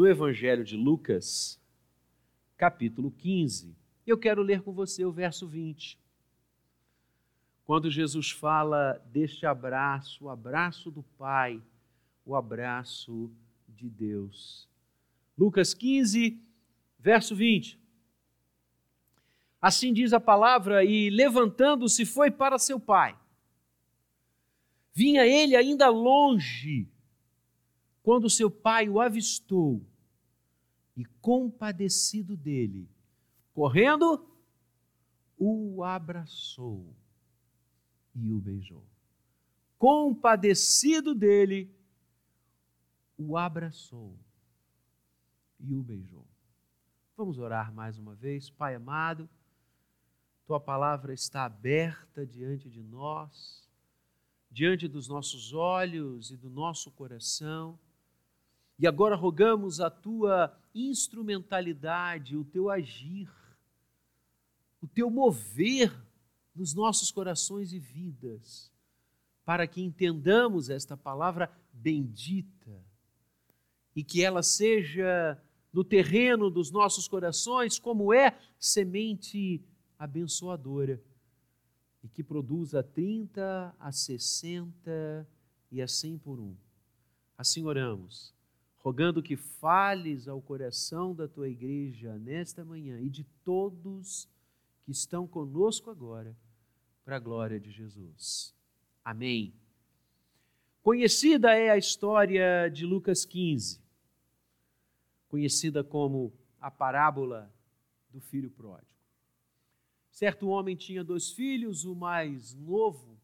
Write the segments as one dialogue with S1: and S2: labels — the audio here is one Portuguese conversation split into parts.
S1: no Evangelho de Lucas, capítulo 15. Eu quero ler com você o verso 20. Quando Jesus fala deste abraço, o abraço do Pai, o abraço de Deus. Lucas 15, verso 20. Assim diz a palavra, e levantando-se foi para seu pai. Vinha ele ainda longe, quando seu pai o avistou e, compadecido dele, correndo, o abraçou e o beijou. Compadecido dele, o abraçou e o beijou. Vamos orar mais uma vez, Pai amado. Tua palavra está aberta diante de nós, diante dos nossos olhos e do nosso coração. E agora rogamos a tua instrumentalidade, o teu agir, o teu mover nos nossos corações e vidas, para que entendamos esta palavra bendita e que ela seja no terreno dos nossos corações, como é semente abençoadora e que produza 30 a 60 e a 100 por um. Assim oramos, rogando que fales ao coração da tua igreja nesta manhã e de todos que estão conosco agora, para a glória de Jesus. Amém. Conhecida é a história de Lucas 15, conhecida como a parábola do filho pródigo. Certo homem tinha dois filhos, o mais novo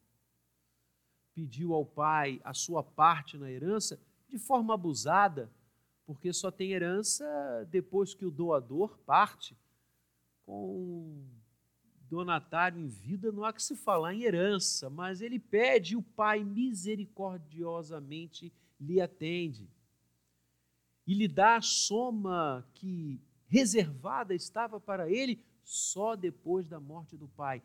S1: pediu ao pai a sua parte na herança de forma abusada, porque só tem herança depois que o doador parte. Com donatário em vida não há que se falar em herança, mas ele pede e o pai misericordiosamente lhe atende. E lhe dá a soma que reservada estava para ele só depois da morte do pai.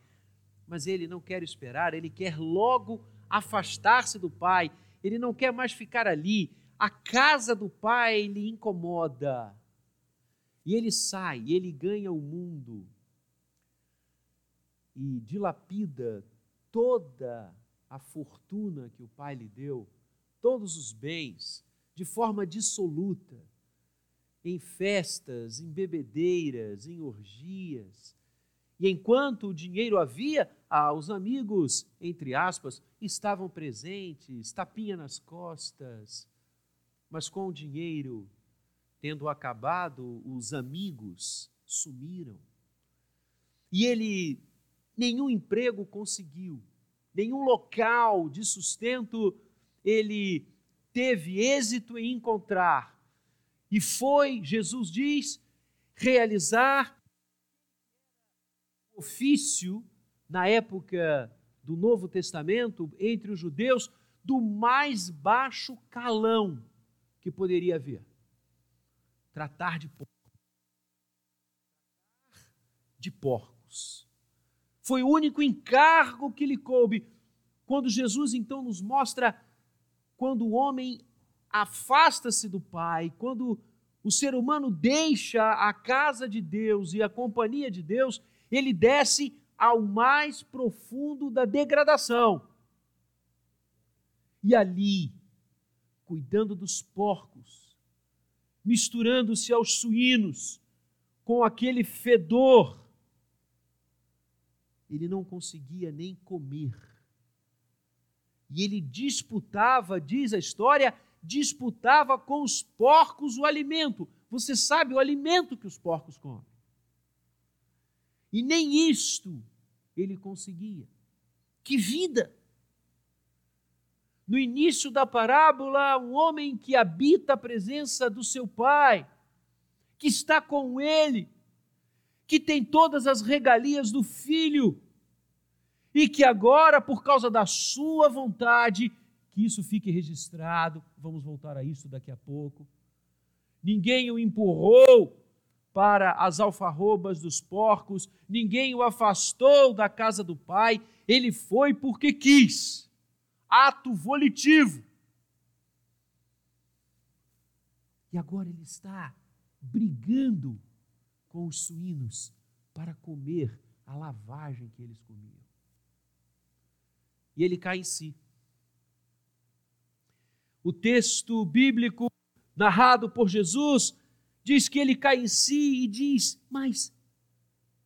S1: Mas ele não quer esperar, ele quer logo afastar-se do pai, ele não quer mais ficar ali. A casa do pai lhe incomoda. E ele sai, ele ganha o mundo e dilapida toda a fortuna que o pai lhe deu, todos os bens, de forma dissoluta em festas, em bebedeiras, em orgias. E enquanto o dinheiro havia, ah, os amigos, entre aspas, estavam presentes, tapinha nas costas. Mas com o dinheiro tendo acabado, os amigos sumiram. E ele nenhum emprego conseguiu, nenhum local de sustento ele teve êxito em encontrar e foi, Jesus diz, realizar ofício na época do Novo Testamento entre os judeus do mais baixo calão que poderia haver. Tratar de porcos. De porcos. Foi o único encargo que lhe coube. Quando Jesus então nos mostra quando o homem afasta-se do Pai, quando o ser humano deixa a casa de Deus e a companhia de Deus, ele desce ao mais profundo da degradação. E ali, cuidando dos porcos, misturando-se aos suínos, com aquele fedor, ele não conseguia nem comer. E ele disputava, diz a história, disputava com os porcos o alimento. Você sabe o alimento que os porcos comem. E nem isto ele conseguia. Que vida! No início da parábola, um homem que habita a presença do seu pai, que está com ele, que tem todas as regalias do filho, e que agora, por causa da sua vontade, que isso fique registrado, vamos voltar a isso daqui a pouco. Ninguém o empurrou para as alfarrobas dos porcos, ninguém o afastou da casa do pai, ele foi porque quis. Ato volitivo. E agora ele está brigando com os suínos para comer a lavagem que eles comiam. E ele cai em si. O texto bíblico narrado por Jesus diz que ele cai em si e diz: Mas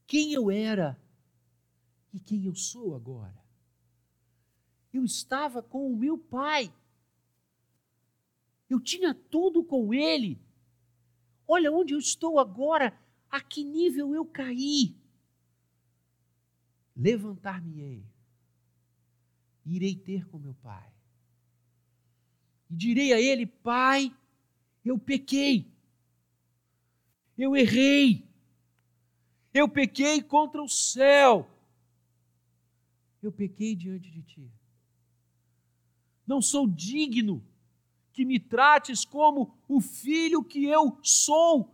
S1: quem eu era e quem eu sou agora? Eu estava com o meu pai. Eu tinha tudo com ele. Olha onde eu estou agora, a que nível eu caí. Levantar-me-ei, irei ter com meu pai. E direi a ele: Pai, eu pequei, eu errei, eu pequei contra o céu, eu pequei diante de ti. Não sou digno que me trates como o filho que eu sou.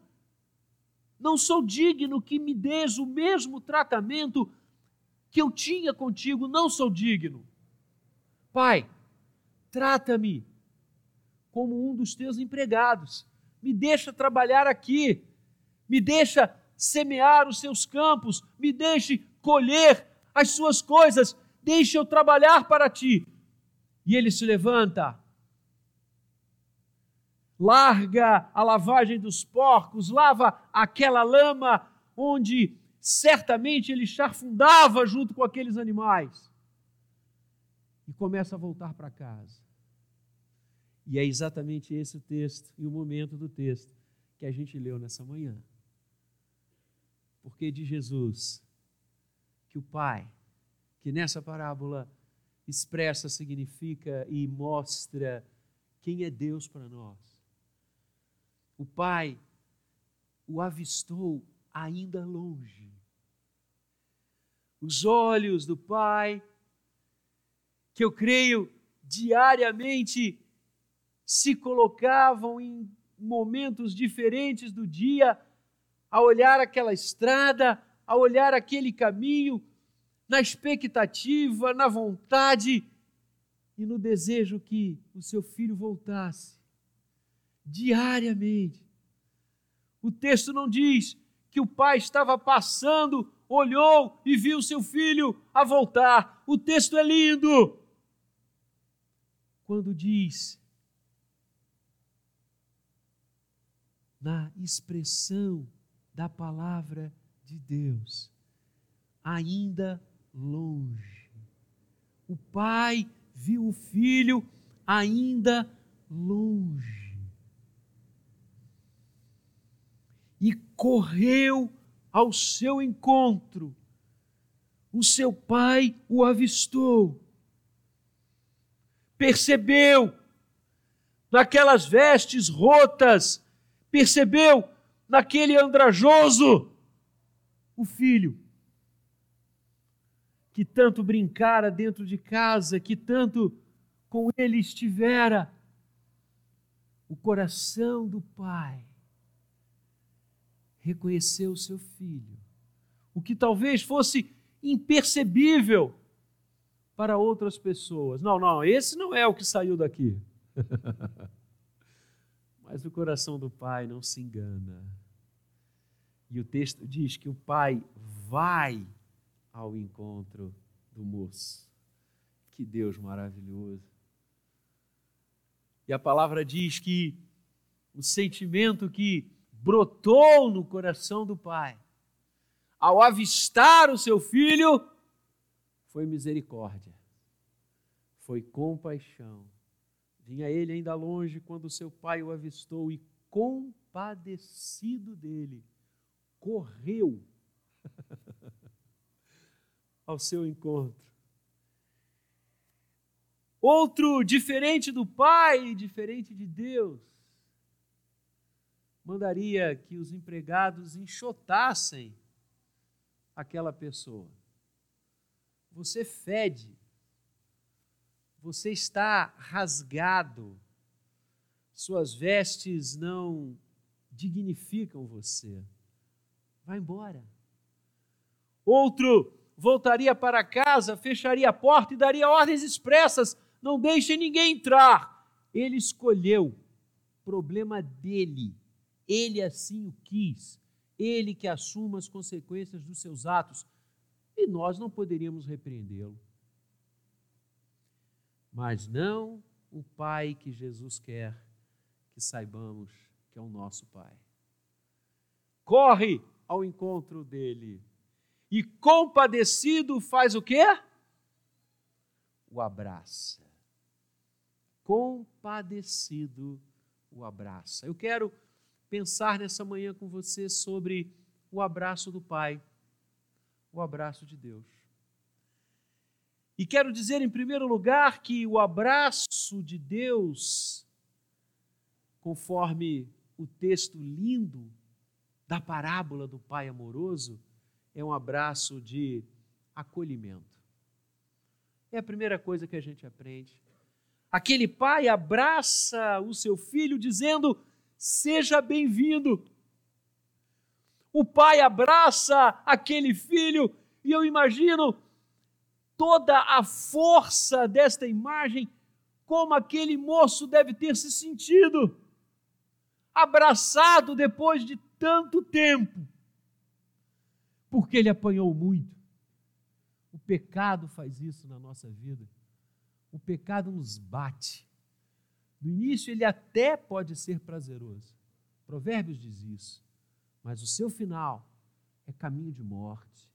S1: Não sou digno que me des o mesmo tratamento que eu tinha contigo. Não sou digno. Pai, trata-me como um dos teus empregados. Me deixa trabalhar aqui. Me deixa semear os seus campos. Me deixe colher as suas coisas. Deixe eu trabalhar para ti. E ele se levanta larga a lavagem dos porcos, lava aquela lama onde certamente ele charfundava junto com aqueles animais. E começa a voltar para casa. E é exatamente esse o texto e o momento do texto que a gente leu nessa manhã. Porque de Jesus, que o Pai, que nessa parábola expressa, significa e mostra quem é Deus para nós o pai o avistou ainda longe. Os olhos do pai, que eu creio diariamente se colocavam em momentos diferentes do dia, a olhar aquela estrada, a olhar aquele caminho, na expectativa, na vontade e no desejo que o seu filho voltasse diariamente. O texto não diz que o pai estava passando, olhou e viu seu filho a voltar. O texto é lindo. Quando diz, na expressão da palavra de Deus, ainda longe. O pai viu o filho ainda longe. e correu ao seu encontro. O seu pai o avistou, percebeu naquelas vestes rotas, percebeu naquele andrajoso o filho que tanto brincara dentro de casa, que tanto com ele estivera. O coração do pai reconheceu o seu filho. O que talvez fosse impercebível para outras pessoas. Não, não, esse não é o que saiu daqui. Mas o coração do pai não se engana. E o texto diz que o pai vai ao encontro do moço. Que Deus maravilhoso. E a palavra diz que o sentimento que brotou no coração do pai. Ao avistar o seu filho, foi misericórdia, foi compaixão. Vinha ele ainda longe quando seu pai o avistou e, compadecido dele, correu ao seu encontro. Outro diferente do pai, diferente de Deus, mandaria que os empregados enxotassem aquela pessoa. Você fede, você está rasgado, suas vestes não dignificam você. Vai embora. Outro voltaria para casa, fecharia a porta e daria ordens expressas: não deixe ninguém entrar. Ele escolheu problema dele. Ele assim o quis. Ele que assuma as consequências dos seus atos. E nós não poderíamos repreendê-lo. Mas não o Pai que Jesus quer que saibamos que é o nosso Pai. Corre ao encontro dele. E compadecido faz o quê? O abraça. Compadecido o abraça. Eu quero pensar nessa manhã com você sobre o abraço do Pai, o abraço de Deus. E quero dizer, em primeiro lugar, que o abraço de Deus, conforme o texto lindo da parábola do Pai amoroso, é um abraço de acolhimento. É a primeira coisa que a gente aprende. Aquele pai abraça o seu filho dizendo: Seja bem-vindo. O pai abraça aquele filho e eu imagino toda a força desta imagem, como aquele moço deve ter se sentido, abraçado depois de tanto tempo, porque ele apanhou muito. O pecado faz isso na nossa vida. O pecado nos bate. No início, ele até pode ser prazeroso. Provérbios diz isso. Mas o seu final é caminho de morte.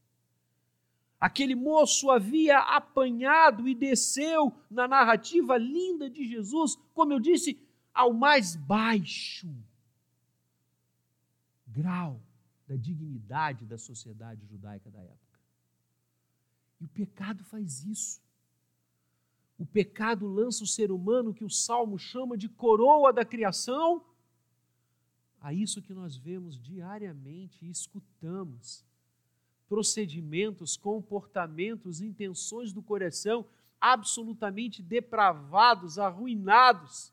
S1: Aquele moço havia apanhado e desceu na narrativa linda de Jesus, como eu disse, ao mais baixo grau da dignidade da sociedade judaica da época. E o pecado faz isso. O pecado lança o ser humano, que o salmo chama de coroa da criação, a isso que nós vemos diariamente e escutamos procedimentos, comportamentos, intenções do coração absolutamente depravados, arruinados.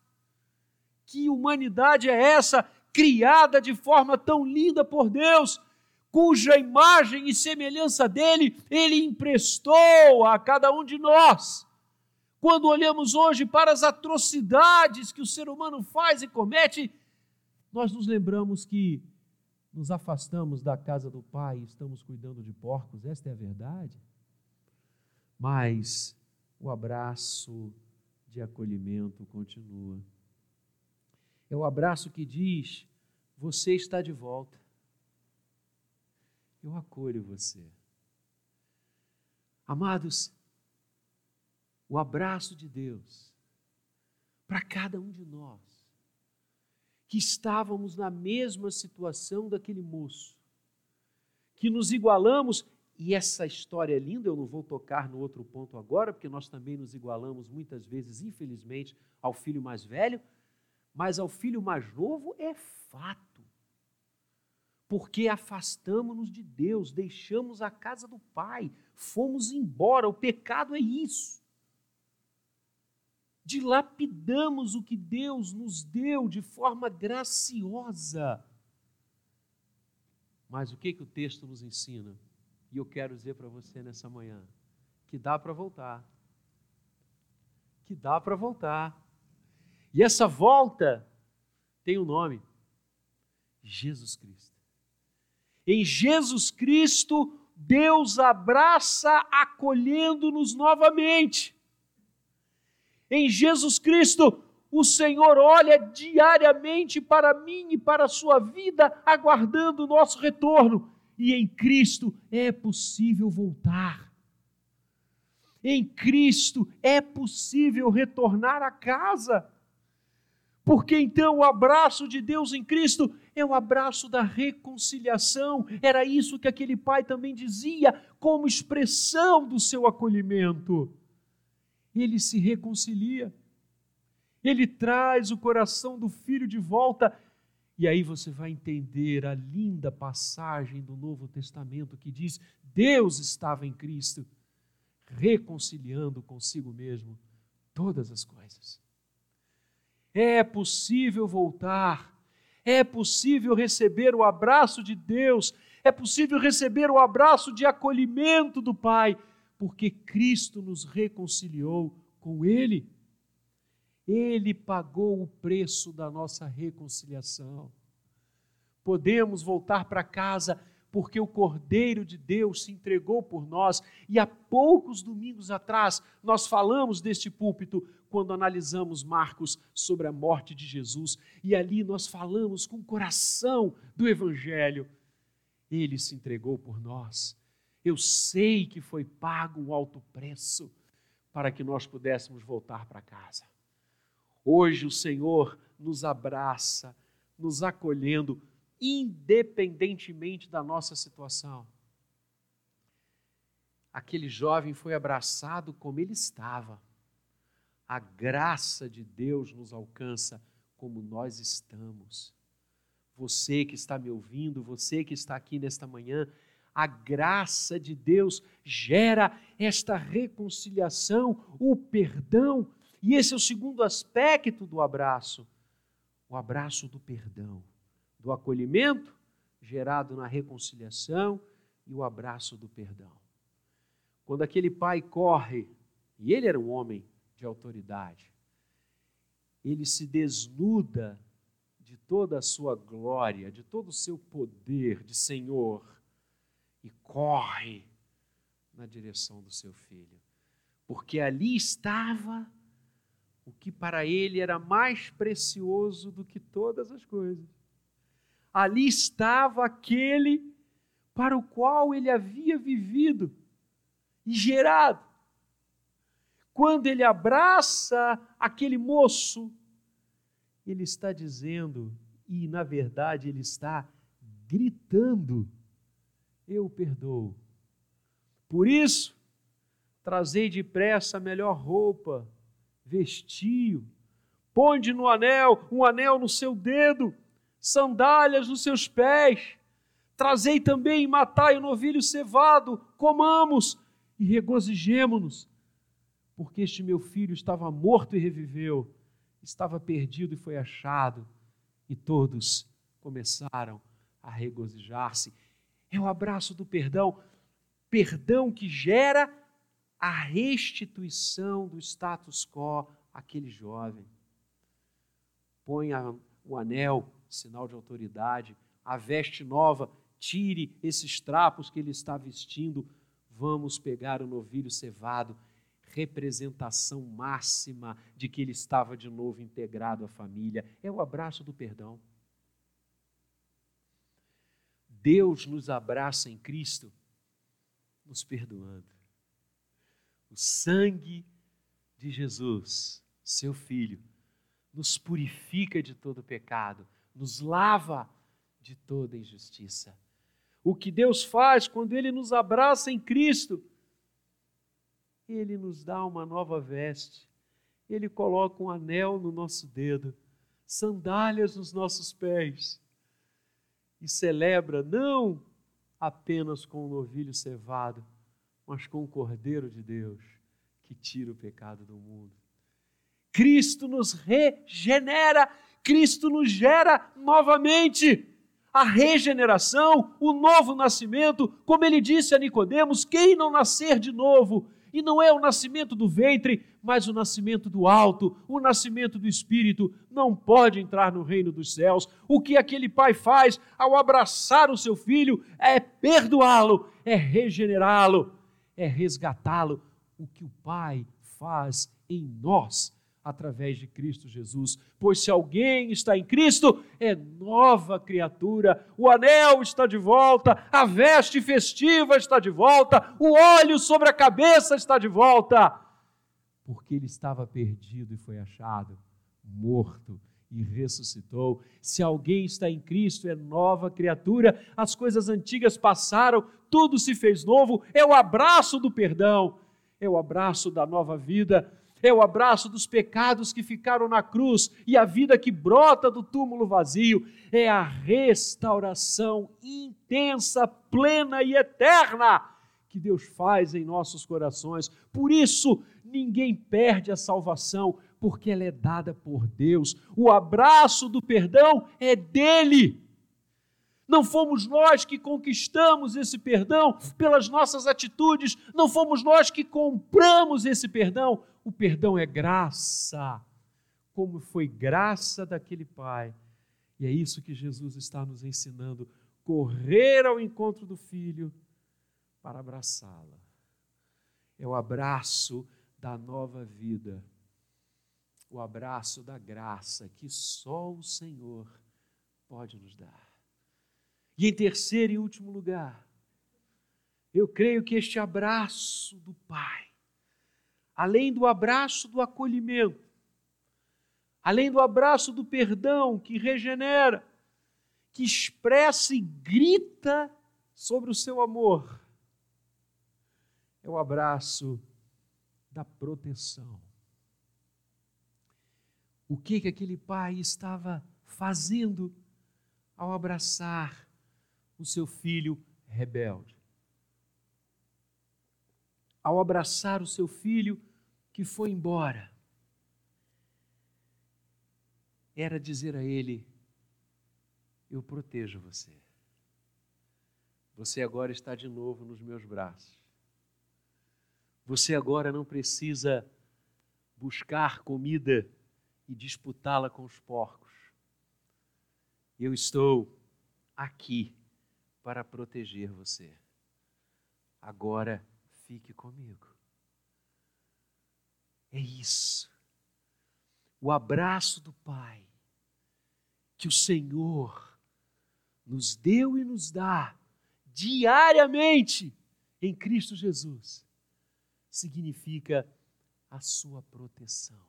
S1: Que humanidade é essa, criada de forma tão linda por Deus, cuja imagem e semelhança dele ele emprestou a cada um de nós? Quando olhamos hoje para as atrocidades que o ser humano faz e comete, nós nos lembramos que nos afastamos da casa do Pai e estamos cuidando de porcos, esta é a verdade. Mas o abraço de acolhimento continua. É o abraço que diz: Você está de volta. Eu acolho você. Amados, o abraço de Deus para cada um de nós que estávamos na mesma situação daquele moço, que nos igualamos, e essa história é linda, eu não vou tocar no outro ponto agora, porque nós também nos igualamos muitas vezes, infelizmente, ao filho mais velho, mas ao filho mais novo é fato. Porque afastamos-nos de Deus, deixamos a casa do Pai, fomos embora, o pecado é isso dilapidamos o que Deus nos deu de forma graciosa. Mas o que, que o texto nos ensina? E eu quero dizer para você nessa manhã: que dá para voltar. Que dá para voltar. E essa volta tem um nome: Jesus Cristo. Em Jesus Cristo, Deus abraça acolhendo-nos novamente. Em Jesus Cristo, o Senhor olha diariamente para mim e para a sua vida, aguardando o nosso retorno. E em Cristo é possível voltar. Em Cristo é possível retornar a casa. Porque então o abraço de Deus em Cristo é o abraço da reconciliação. Era isso que aquele pai também dizia, como expressão do seu acolhimento ele se reconcilia. Ele traz o coração do filho de volta. E aí você vai entender a linda passagem do Novo Testamento que diz: Deus estava em Cristo, reconciliando consigo mesmo todas as coisas. É possível voltar, é possível receber o abraço de Deus, é possível receber o abraço de acolhimento do Pai porque Cristo nos reconciliou com Ele. Ele pagou o preço da nossa reconciliação. Podemos voltar para casa porque o Cordeiro de Deus se entregou por nós. E há poucos domingos atrás nós falamos deste púlpito quando analisamos Marcos sobre a morte de Jesus. E ali nós falamos com o coração do Evangelho. Ele se entregou por nós. Eu sei que foi pago um alto preço para que nós pudéssemos voltar para casa. Hoje o Senhor nos abraça, nos acolhendo, independentemente da nossa situação. Aquele jovem foi abraçado como ele estava. A graça de Deus nos alcança como nós estamos. Você que está me ouvindo, você que está aqui nesta manhã, a graça de Deus gera esta reconciliação, o perdão, e esse é o segundo aspecto do abraço, o abraço do perdão do acolhimento gerado na reconciliação e o abraço do perdão. Quando aquele pai corre, e ele era um homem de autoridade, ele se desnuda de toda a sua glória, de todo o seu poder de Senhor e corre na direção do seu filho, porque ali estava o que para ele era mais precioso do que todas as coisas. Ali estava aquele para o qual ele havia vivido e gerado. Quando ele abraça aquele moço, ele está dizendo, e na verdade ele está gritando: Eu perdoo. Por isso, trazei depressa a melhor roupa, vestiu, ponde no anel, um anel no seu dedo, sandálias nos seus pés. Trazei também matai o novilho cevado, comamos e regozijemo-nos, porque este meu filho estava morto e reviveu, estava perdido e foi achado, e todos começaram a regozijar-se. É o abraço do perdão, perdão que gera a restituição do status quo àquele jovem. Põe o anel sinal de autoridade, a veste nova, tire esses trapos que ele está vestindo, vamos pegar o novilho cevado, representação máxima de que ele estava de novo integrado à família. É o abraço do perdão. Deus nos abraça em Cristo, nos perdoando. O sangue de Jesus, seu Filho, nos purifica de todo pecado, nos lava de toda injustiça. O que Deus faz quando Ele nos abraça em Cristo, Ele nos dá uma nova veste, Ele coloca um anel no nosso dedo, sandálias nos nossos pés e celebra não apenas com o novilho cevado, mas com o Cordeiro de Deus que tira o pecado do mundo. Cristo nos regenera Cristo nos gera novamente. A regeneração, o novo nascimento, como ele disse a Nicodemos, quem não nascer de novo, e não é o nascimento do ventre, mas o nascimento do alto, o nascimento do espírito, não pode entrar no reino dos céus. O que aquele pai faz ao abraçar o seu filho é perdoá-lo, é regenerá-lo, é resgatá-lo. O que o pai faz em nós através de Cristo Jesus. Pois se alguém está em Cristo, é nova criatura. O anel está de volta, a veste festiva está de volta, o óleo sobre a cabeça está de volta. Porque ele estava perdido e foi achado, morto e ressuscitou. Se alguém está em Cristo, é nova criatura. As coisas antigas passaram, tudo se fez novo. É o abraço do perdão, é o abraço da nova vida é o abraço dos pecados que ficaram na cruz e a vida que brota do túmulo vazio, é a restauração intensa, plena e eterna que Deus faz em nossos corações. Por isso, ninguém perde a salvação, porque ela é dada por Deus. O abraço do perdão é dele. Não fomos nós que conquistamos esse perdão pelas nossas atitudes, não fomos nós que compramos esse perdão, o perdão é graça. como foi graça daquele pai. E é isso que Jesus está nos ensinando: correr ao encontro do filho para abraçá-la. É o abraço da nova vida, o abraço da graça que só o Senhor pode nos dar. E em terceiro e último lugar, eu creio que este abraço do Pai, além do abraço do acolhimento, além do abraço do perdão que regenera, que expressa e grita sobre o seu amor, é o abraço da proteção. O que que aquele pai estava fazendo ao abraçar o seu filho rebelde? Ao abraçar o seu filho que foi embora, era dizer a ele: Eu protejo você. Você agora está de novo nos meus braços. Você agora não precisa buscar comida e disputá-la com os porcos. Eu estou aqui para proteger você. Agora fique comigo. É isso. O abraço do Pai que o Senhor nos deu e nos dá diariamente em Cristo Jesus significa a sua proteção.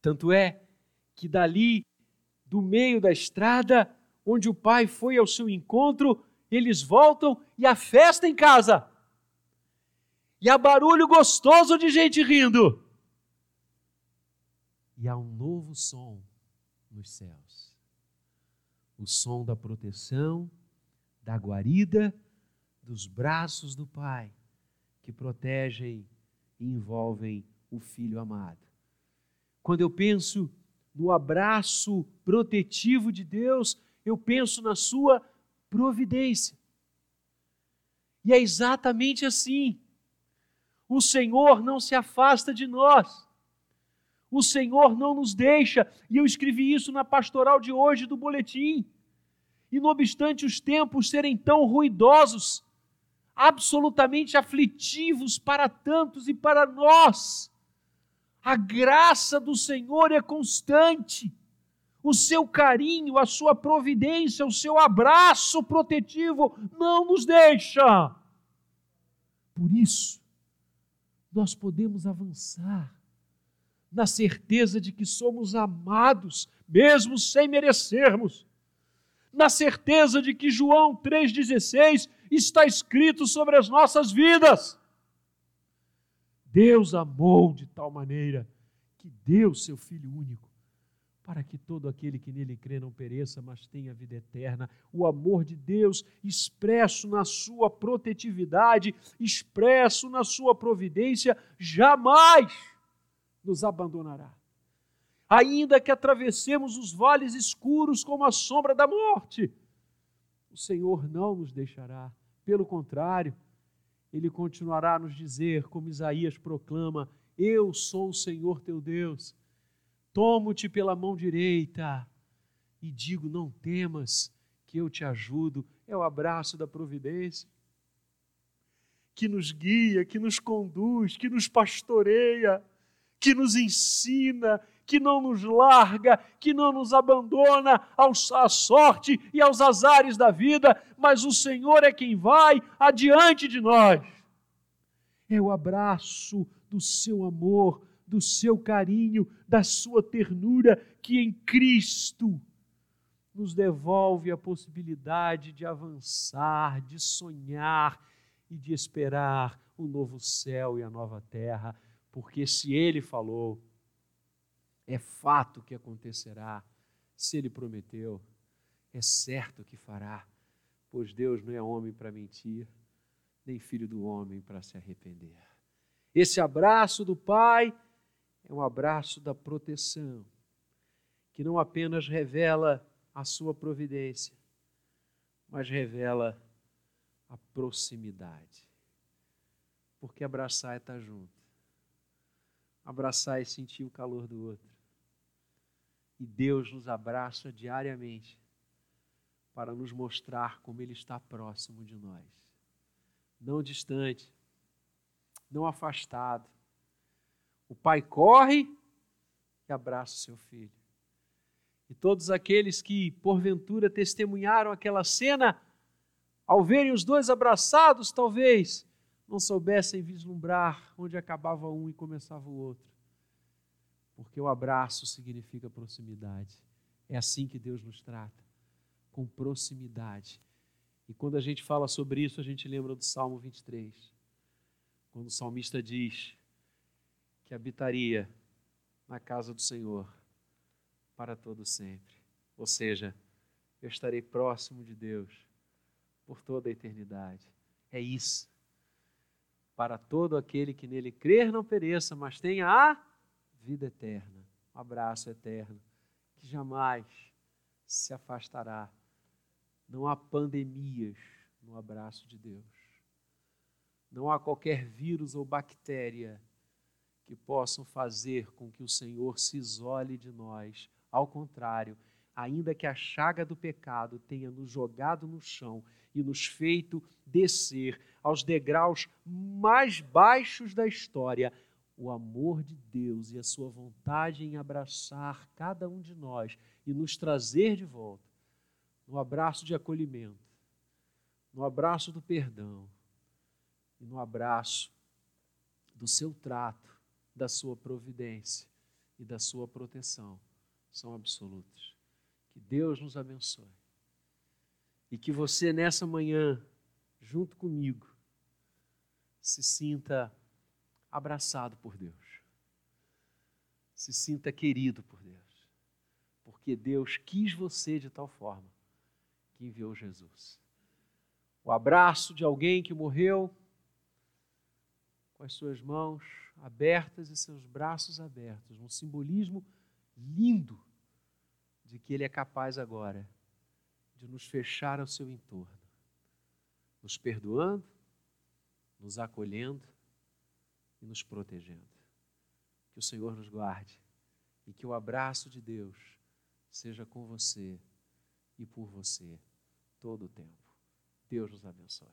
S1: Tanto é que dali, do meio da estrada, onde o pai foi ao seu encontro, eles voltam e a festa em casa. E há barulho gostoso de gente rindo. E há um novo som nos céus. O som da proteção, da guarida, dos braços do Pai que protegem e envolvem o filho amado. Quando eu penso no abraço protetivo de Deus, eu penso na sua providência. E é exatamente assim. O Senhor não se afasta de nós. O Senhor não nos deixa, e eu escrevi isso na pastoral de hoje do boletim. E não obstante os tempos serem tão ruidosos, absolutamente aflitivos para tantos e para nós. A graça do Senhor é constante. O seu carinho, a sua providência, o seu abraço protetivo não nos deixa. Por isso, nós podemos avançar na certeza de que somos amados, mesmo sem merecermos, na certeza de que João 3,16 está escrito sobre as nossas vidas. Deus amou de tal maneira que deu seu Filho único, para que todo aquele que nele crê não pereça, mas tenha vida eterna. O amor de Deus, expresso na sua protetividade, expresso na sua providência, jamais nos abandonará. Ainda que atravessemos os vales escuros como a sombra da morte, o Senhor não nos deixará. Pelo contrário, ele continuará a nos dizer, como Isaías proclama: Eu sou o Senhor teu Deus, tomo-te pela mão direita e digo: Não temas, que eu te ajudo. É o abraço da providência que nos guia, que nos conduz, que nos pastoreia, que nos ensina, que não nos larga, que não nos abandona à sorte e aos azares da vida, mas o Senhor é quem vai adiante de nós. É o abraço do seu amor, do seu carinho, da sua ternura que em Cristo nos devolve a possibilidade de avançar, de sonhar e de esperar o novo céu e a nova terra, porque se Ele falou, é fato que acontecerá. Se ele prometeu, é certo que fará, pois Deus não é homem para mentir, nem filho do homem para se arrepender. Esse abraço do Pai é um abraço da proteção, que não apenas revela a sua providência, mas revela a proximidade. Porque abraçar é estar junto. Abraçar é sentir o calor do outro E Deus nos abraça diariamente para nos mostrar como Ele está próximo de nós, não distante, não afastado. O pai corre e abraça o seu filho. E todos aqueles que, porventura, testemunharam aquela cena, ao verem os dois abraçados, talvez não soubessem vislumbrar onde acabava um e começava o outro. Porque o abraço significa proximidade. É assim que Deus nos trata, com proximidade. E quando a gente fala sobre isso, a gente lembra do Salmo 23, quando o salmista diz que habitaria na casa do Senhor para todo sempre. Ou seja, eu estarei próximo de Deus por toda a eternidade. É isso para todo aquele que nele crer não pereça, mas tenha a vida eterna. Um abraço eterno que jamais se afastará. Não há pandemias no abraço de Deus. Não há qualquer vírus ou bactéria que possam fazer com que o Senhor se isole de nós. Ao contrário, ainda que a chaga do pecado tenha nos jogado no chão e nos feito descer aos degraus mais baixos da história, o amor de Deus e a sua vontade em abraçar cada um de nós e nos trazer de volta, no abraço de acolhimento, no abraço do perdão e no abraço do seu trato, da sua providência e da sua proteção, são absolutos. Que Deus nos abençoe. E que você, nessa manhã, junto comigo, se sinta abraçado por Deus. Se sinta querido por Deus. Porque Deus quis você de tal forma que enviou Jesus. O abraço de alguém que morreu com as suas mãos abertas e seus braços abertos, um simbolismo lindo de que Ele é capaz agora de nos fechar ao seu entorno, nos perdoando, nos acolhendo e nos protegendo. Que o Senhor nos guarde e que o abraço de Deus seja com você e por você todo o tempo. Deus nos abençoe.